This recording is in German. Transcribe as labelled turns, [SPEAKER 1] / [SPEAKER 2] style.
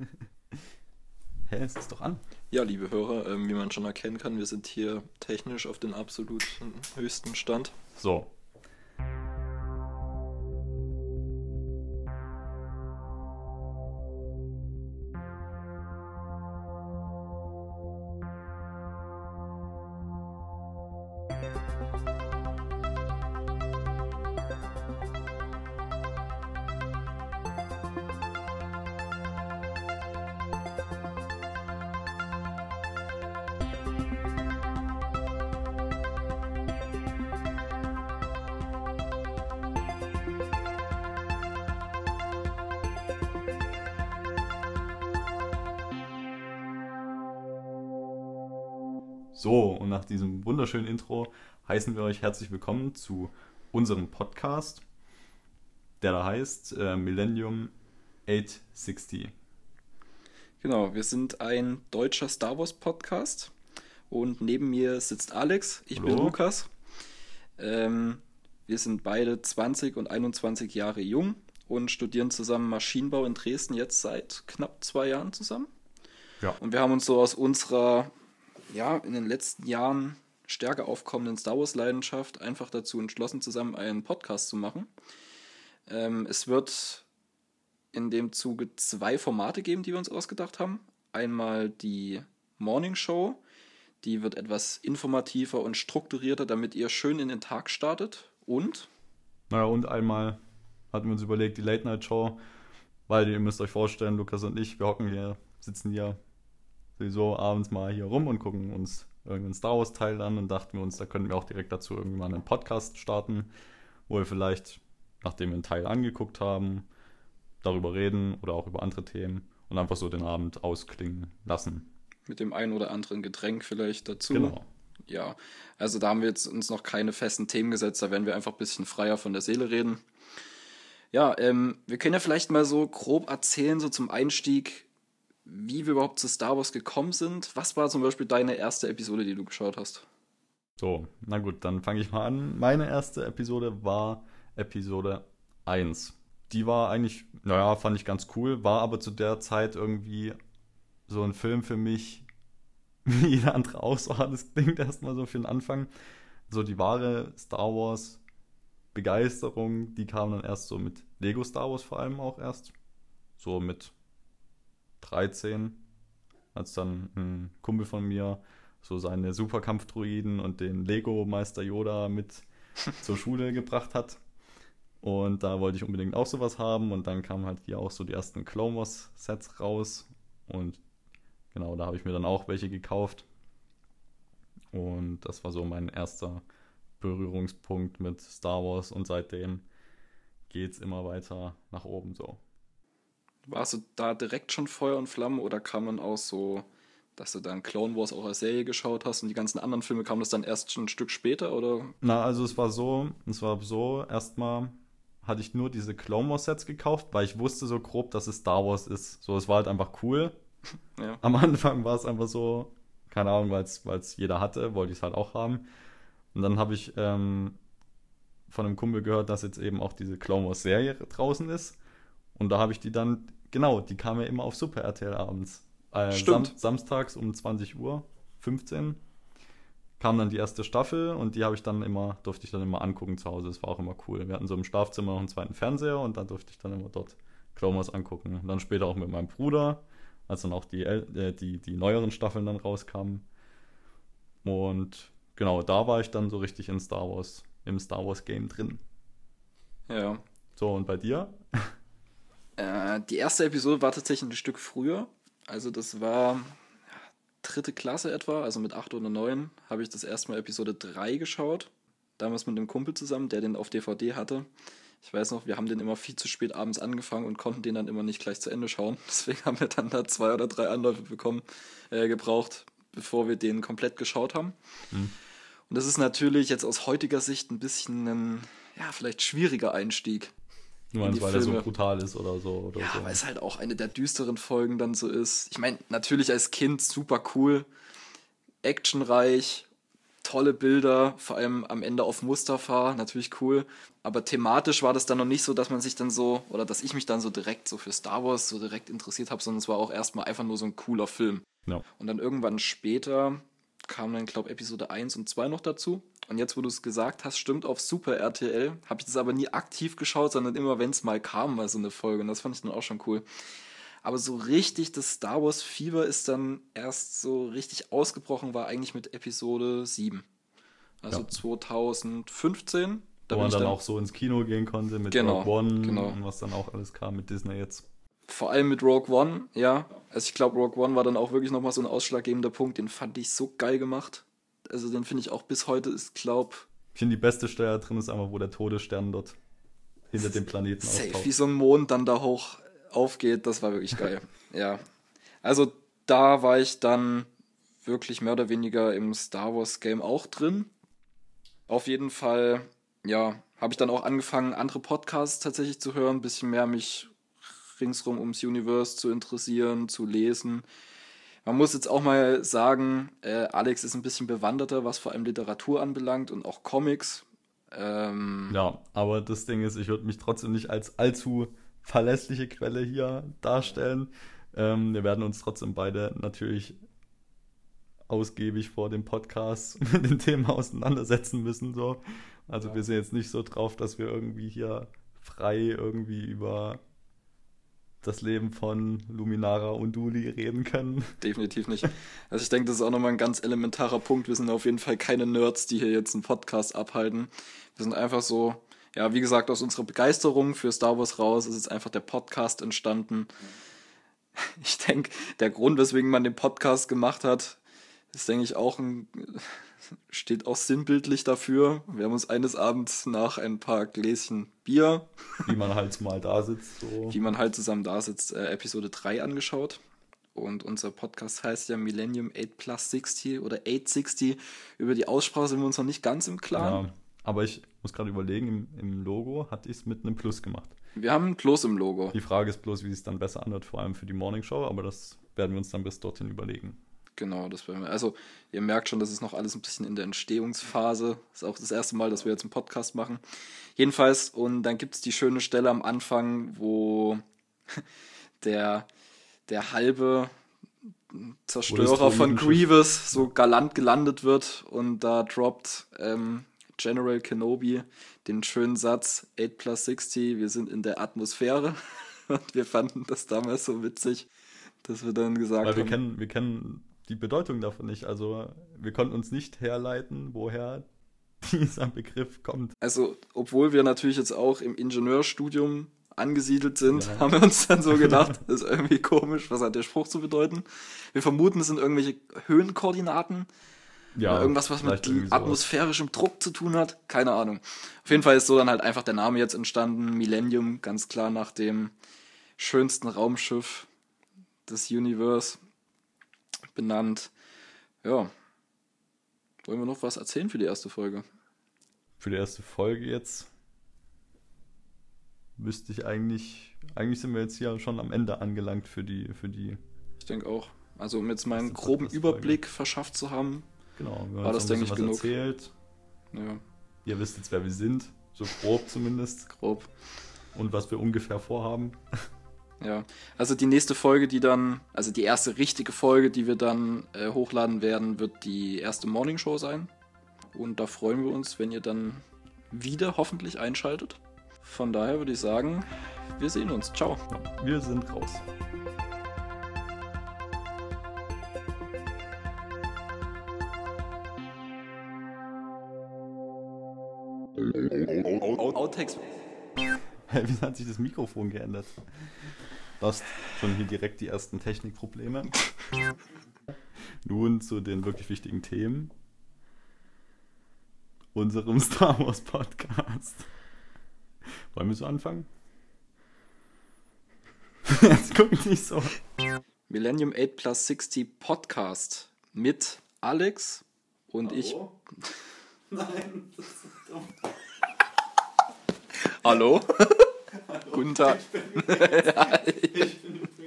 [SPEAKER 1] Hä, es ist doch an.
[SPEAKER 2] Ja, liebe Hörer, ähm, wie man schon erkennen kann, wir sind hier technisch auf den absolut höchsten Stand.
[SPEAKER 1] So. So, und nach diesem wunderschönen Intro heißen wir euch herzlich willkommen zu unserem Podcast, der da heißt äh, Millennium 860.
[SPEAKER 2] Genau, wir sind ein deutscher Star Wars Podcast und neben mir sitzt Alex, ich bin
[SPEAKER 1] Hallo.
[SPEAKER 2] Lukas. Ähm, wir sind beide 20 und 21 Jahre jung und studieren zusammen Maschinenbau in Dresden jetzt seit knapp zwei Jahren zusammen.
[SPEAKER 1] Ja.
[SPEAKER 2] Und wir haben uns so aus unserer, ja, in den letzten Jahren stärker aufkommenden Star Wars-Leidenschaft einfach dazu entschlossen, zusammen einen Podcast zu machen. Ähm, es wird in dem Zuge zwei Formate geben, die wir uns ausgedacht haben. Einmal die Morning Show, die wird etwas informativer und strukturierter, damit ihr schön in den Tag startet. Und
[SPEAKER 1] Naja, und einmal hatten wir uns überlegt, die Late Night Show, weil ihr müsst euch vorstellen, Lukas und ich, wir hocken hier, sitzen hier sowieso abends mal hier rum und gucken uns irgendeinen Star Wars Teil an und dachten wir uns, da könnten wir auch direkt dazu irgendwie mal einen Podcast starten, wo wir vielleicht, nachdem wir einen Teil angeguckt haben, darüber reden oder auch über andere Themen und einfach so den Abend ausklingen lassen.
[SPEAKER 2] mit dem einen oder anderen Getränk vielleicht dazu.
[SPEAKER 1] Genau.
[SPEAKER 2] Ja, also da haben wir jetzt uns noch keine festen Themen gesetzt, da werden wir einfach ein bisschen freier von der Seele reden. Ja, ähm, wir können ja vielleicht mal so grob erzählen, so zum Einstieg, wie wir überhaupt zu Star Wars gekommen sind. Was war zum Beispiel deine erste Episode, die du geschaut hast?
[SPEAKER 1] So, na gut, dann fange ich mal an. Meine erste Episode war Episode 1. Die war eigentlich, naja, fand ich ganz cool, war aber zu der Zeit irgendwie so ein Film für mich, wie jeder andere auch so hat. Das klingt erstmal so für den Anfang. So die wahre Star Wars Begeisterung, die kam dann erst so mit Lego Star Wars vor allem auch erst. So mit 13, als dann ein Kumpel von mir so seine Superkampfdruiden und den Lego Meister Yoda mit zur Schule gebracht hat. Und da wollte ich unbedingt auch sowas haben. Und dann kamen halt hier auch so die ersten Clone Wars Sets raus. Und genau, da habe ich mir dann auch welche gekauft. Und das war so mein erster Berührungspunkt mit Star Wars. Und seitdem geht es immer weiter nach oben so.
[SPEAKER 2] Warst du da direkt schon Feuer und Flamme oder kam man auch so, dass du dann Clone Wars auch als Serie geschaut hast und die ganzen anderen Filme kamen das dann erst schon ein Stück später oder?
[SPEAKER 1] Na, also es war so, es war so, erstmal hatte ich nur diese Clone Wars Sets gekauft, weil ich wusste so grob, dass es Star Wars ist. So, es war halt einfach cool.
[SPEAKER 2] Ja.
[SPEAKER 1] Am Anfang war es einfach so, keine Ahnung, weil es jeder hatte, wollte ich es halt auch haben. Und dann habe ich ähm, von einem Kumpel gehört, dass jetzt eben auch diese Clone Wars Serie draußen ist. Und da habe ich die dann, genau, die kam ja immer auf Super RTL abends. Äh,
[SPEAKER 2] Stimmt.
[SPEAKER 1] Sam samstags um 20 Uhr, 15 kam dann die erste Staffel und die habe ich dann immer, durfte ich dann immer angucken zu Hause. Das war auch immer cool. Wir hatten so im Schlafzimmer noch einen zweiten Fernseher und dann durfte ich dann immer dort Clone Wars angucken. Und dann später auch mit meinem Bruder, als dann auch die, äh, die, die neueren Staffeln dann rauskamen. Und genau, da war ich dann so richtig in Star Wars, im Star Wars Game drin.
[SPEAKER 2] Ja.
[SPEAKER 1] So, und bei dir?
[SPEAKER 2] Äh, die erste Episode war tatsächlich ein Stück früher. Also das war dritte Klasse etwa, also mit acht oder neun habe ich das erste Mal Episode 3 geschaut. Damals mit einem Kumpel zusammen, der den auf DVD hatte. Ich weiß noch, wir haben den immer viel zu spät abends angefangen und konnten den dann immer nicht gleich zu Ende schauen. Deswegen haben wir dann da zwei oder drei Anläufe bekommen, äh, gebraucht, bevor wir den komplett geschaut haben.
[SPEAKER 1] Mhm.
[SPEAKER 2] Und das ist natürlich jetzt aus heutiger Sicht ein bisschen ein, ja, vielleicht schwieriger Einstieg. Die
[SPEAKER 1] weil er so brutal ist oder so? Oder
[SPEAKER 2] Ja,
[SPEAKER 1] so.
[SPEAKER 2] weil es halt auch eine der düsteren Folgen dann so ist. Ich meine, natürlich als Kind super cool, actionreich, tolle Bilder, vor allem am Ende auf Mustafa, natürlich cool. Aber thematisch war das dann noch nicht so, dass man sich dann so, oder dass ich mich dann so direkt so für Star Wars so direkt interessiert habe, sondern es war auch erstmal einfach nur so ein cooler Film.
[SPEAKER 1] Ja.
[SPEAKER 2] Und dann irgendwann später kam dann, glaube Episode 1 und 2 noch dazu. Und jetzt, wo du es gesagt hast, stimmt auf Super RTL, habe ich das aber nie aktiv geschaut, sondern immer, wenn es mal kam, mal so eine Folge. Und das fand ich dann auch schon cool. Aber so richtig das Star Wars Fieber ist dann erst so richtig ausgebrochen, war eigentlich mit Episode 7. Also
[SPEAKER 1] Ja.
[SPEAKER 2] 2015. Da
[SPEAKER 1] Wo man dann
[SPEAKER 2] dann
[SPEAKER 1] auch so ins Kino gehen konnte mit
[SPEAKER 2] Genau,
[SPEAKER 1] Rogue One
[SPEAKER 2] genau.
[SPEAKER 1] und was dann auch alles kam mit Disney jetzt.
[SPEAKER 2] vor allem mit Rogue One, ja. Also ich glaube, Rogue One war dann auch wirklich nochmal so ein ausschlaggebender Punkt. Den fand ich so geil gemacht. Also den finde ich auch bis heute ist, glaub,
[SPEAKER 1] Ich finde, die beste Stelle drin ist einfach, wo der Todesstern dort hinter dem Planeten
[SPEAKER 2] safe,
[SPEAKER 1] auftaucht.
[SPEAKER 2] wie so ein Mond dann da hoch aufgeht. Das war wirklich geil. ja. Also da war ich dann wirklich mehr oder weniger im Star Wars Game auch drin. Auf jeden Fall, ja, habe ich dann auch angefangen, andere Podcasts tatsächlich zu hören, ein bisschen mehr mich ringsrum ums Universe zu interessieren, zu lesen. Man muss jetzt auch mal sagen, äh, Alex ist ein bisschen bewanderter, was vor allem Literatur anbelangt und auch Comics. Ähm,
[SPEAKER 1] Ja, aber das Ding ist, ich würde mich trotzdem nicht als allzu verlässliche Quelle hier darstellen. Ähm, wir werden uns trotzdem beide natürlich ausgiebig vor dem Podcast mit dem Thema auseinandersetzen müssen. So. Also wir sind jetzt nicht so drauf, dass wir irgendwie hier frei irgendwie über das Leben von Luminara und Duli reden können.
[SPEAKER 2] Definitiv nicht. Also ich denke, das ist auch nochmal ein ganz elementarer Punkt. Wir sind auf jeden Fall keine Nerds, die hier jetzt einen Podcast abhalten. Wir sind einfach so, ja, wie gesagt, aus unserer Begeisterung für Star Wars raus ist jetzt einfach der Podcast entstanden. Ich denke, der Grund, weswegen man den Podcast gemacht hat, ist, denke ich, auch ein, steht auch sinnbildlich dafür. Wir haben uns eines Abends nach ein paar Gläschen Bier
[SPEAKER 1] Wie man halt mal da sitzt. So.
[SPEAKER 2] wie man halt zusammen da sitzt, äh, Episode 3 angeschaut. Und unser Podcast heißt ja Millennium 8 Plus 60 oder 860. Über die Aussprache sind wir uns noch nicht ganz im Klaren.
[SPEAKER 1] Ja, aber ich muss gerade überlegen, im, im Logo hatte ich es mit einem Plus gemacht.
[SPEAKER 2] Wir haben ein Plus im Logo.
[SPEAKER 1] Die Frage ist bloß, wie es dann besser anhört, vor allem für die Morning Show, aber das werden wir uns dann bis dorthin überlegen.
[SPEAKER 2] Genau, das werden wir. Also, ihr merkt schon, das ist noch alles ein bisschen in der Entstehungsphase. Ist auch das erste Mal, dass wir jetzt einen Podcast machen. Jedenfalls, und dann gibt es die schöne Stelle am Anfang, wo der, der halbe Zerstörer von Grievous so galant gelandet wird und da droppt ähm, General Kenobi den schönen Satz 8 plus 60, wir sind in der Atmosphäre. Und wir fanden das damals so witzig, dass wir dann gesagt
[SPEAKER 1] Weil wir
[SPEAKER 2] haben,
[SPEAKER 1] kennen, wir kennen die Bedeutung davon nicht. Also wir konnten uns nicht herleiten, woher dieser Begriff kommt.
[SPEAKER 2] Also, obwohl wir natürlich jetzt auch im Ingenieurstudium angesiedelt sind,
[SPEAKER 1] Ja.
[SPEAKER 2] haben wir uns dann so gedacht, das ist irgendwie komisch, was hat der Spruch zu bedeuten? Wir vermuten, es sind irgendwelche Höhenkoordinaten oder irgendwas, was mit atmosphärischem Druck zu tun hat. Keine Ahnung. Auf jeden Fall ist so dann halt einfach der Name jetzt entstanden. Millennium, ganz klar nach dem schönsten Raumschiff des Universe benannt. Ja. Wollen wir noch was erzählen für die erste Folge?
[SPEAKER 1] Für die erste Folge jetzt wüsste ich eigentlich, eigentlich sind wir jetzt hier schon am Ende angelangt für die, für die,
[SPEAKER 2] Ich denke auch. Also um jetzt mal einen
[SPEAKER 1] Das ist
[SPEAKER 2] groben
[SPEAKER 1] Folge.
[SPEAKER 2] Überblick verschafft zu haben.
[SPEAKER 1] genau, wir
[SPEAKER 2] War das, denke ich, genug?
[SPEAKER 1] erzählt.
[SPEAKER 2] Ja,
[SPEAKER 1] Ihr wisst jetzt, wer wir sind, so grob zumindest,
[SPEAKER 2] grob.
[SPEAKER 1] und was wir ungefähr vorhaben.
[SPEAKER 2] Ja. Also die nächste Folge, die dann, also die erste richtige Folge, die wir dann äh, hochladen werden, wird die erste Morning Show sein. Und da freuen wir uns, wenn ihr dann wieder hoffentlich einschaltet. Von daher würde ich sagen, wir sehen uns. Ciao.
[SPEAKER 1] Wir sind raus.
[SPEAKER 2] Outtakes.
[SPEAKER 1] Wie hat sich das Mikrofon geändert? Du hast schon hier direkt die ersten Technikprobleme. Nun zu den wirklich wichtigen Themen. Unserem Star Wars Podcast. Wollen wir so anfangen? Jetzt guck nicht so.
[SPEAKER 2] Millennium 8 Plus 60 Podcast mit Alex und ich.
[SPEAKER 1] Nein.
[SPEAKER 2] Hallo? Guten Tag.
[SPEAKER 1] Ich bin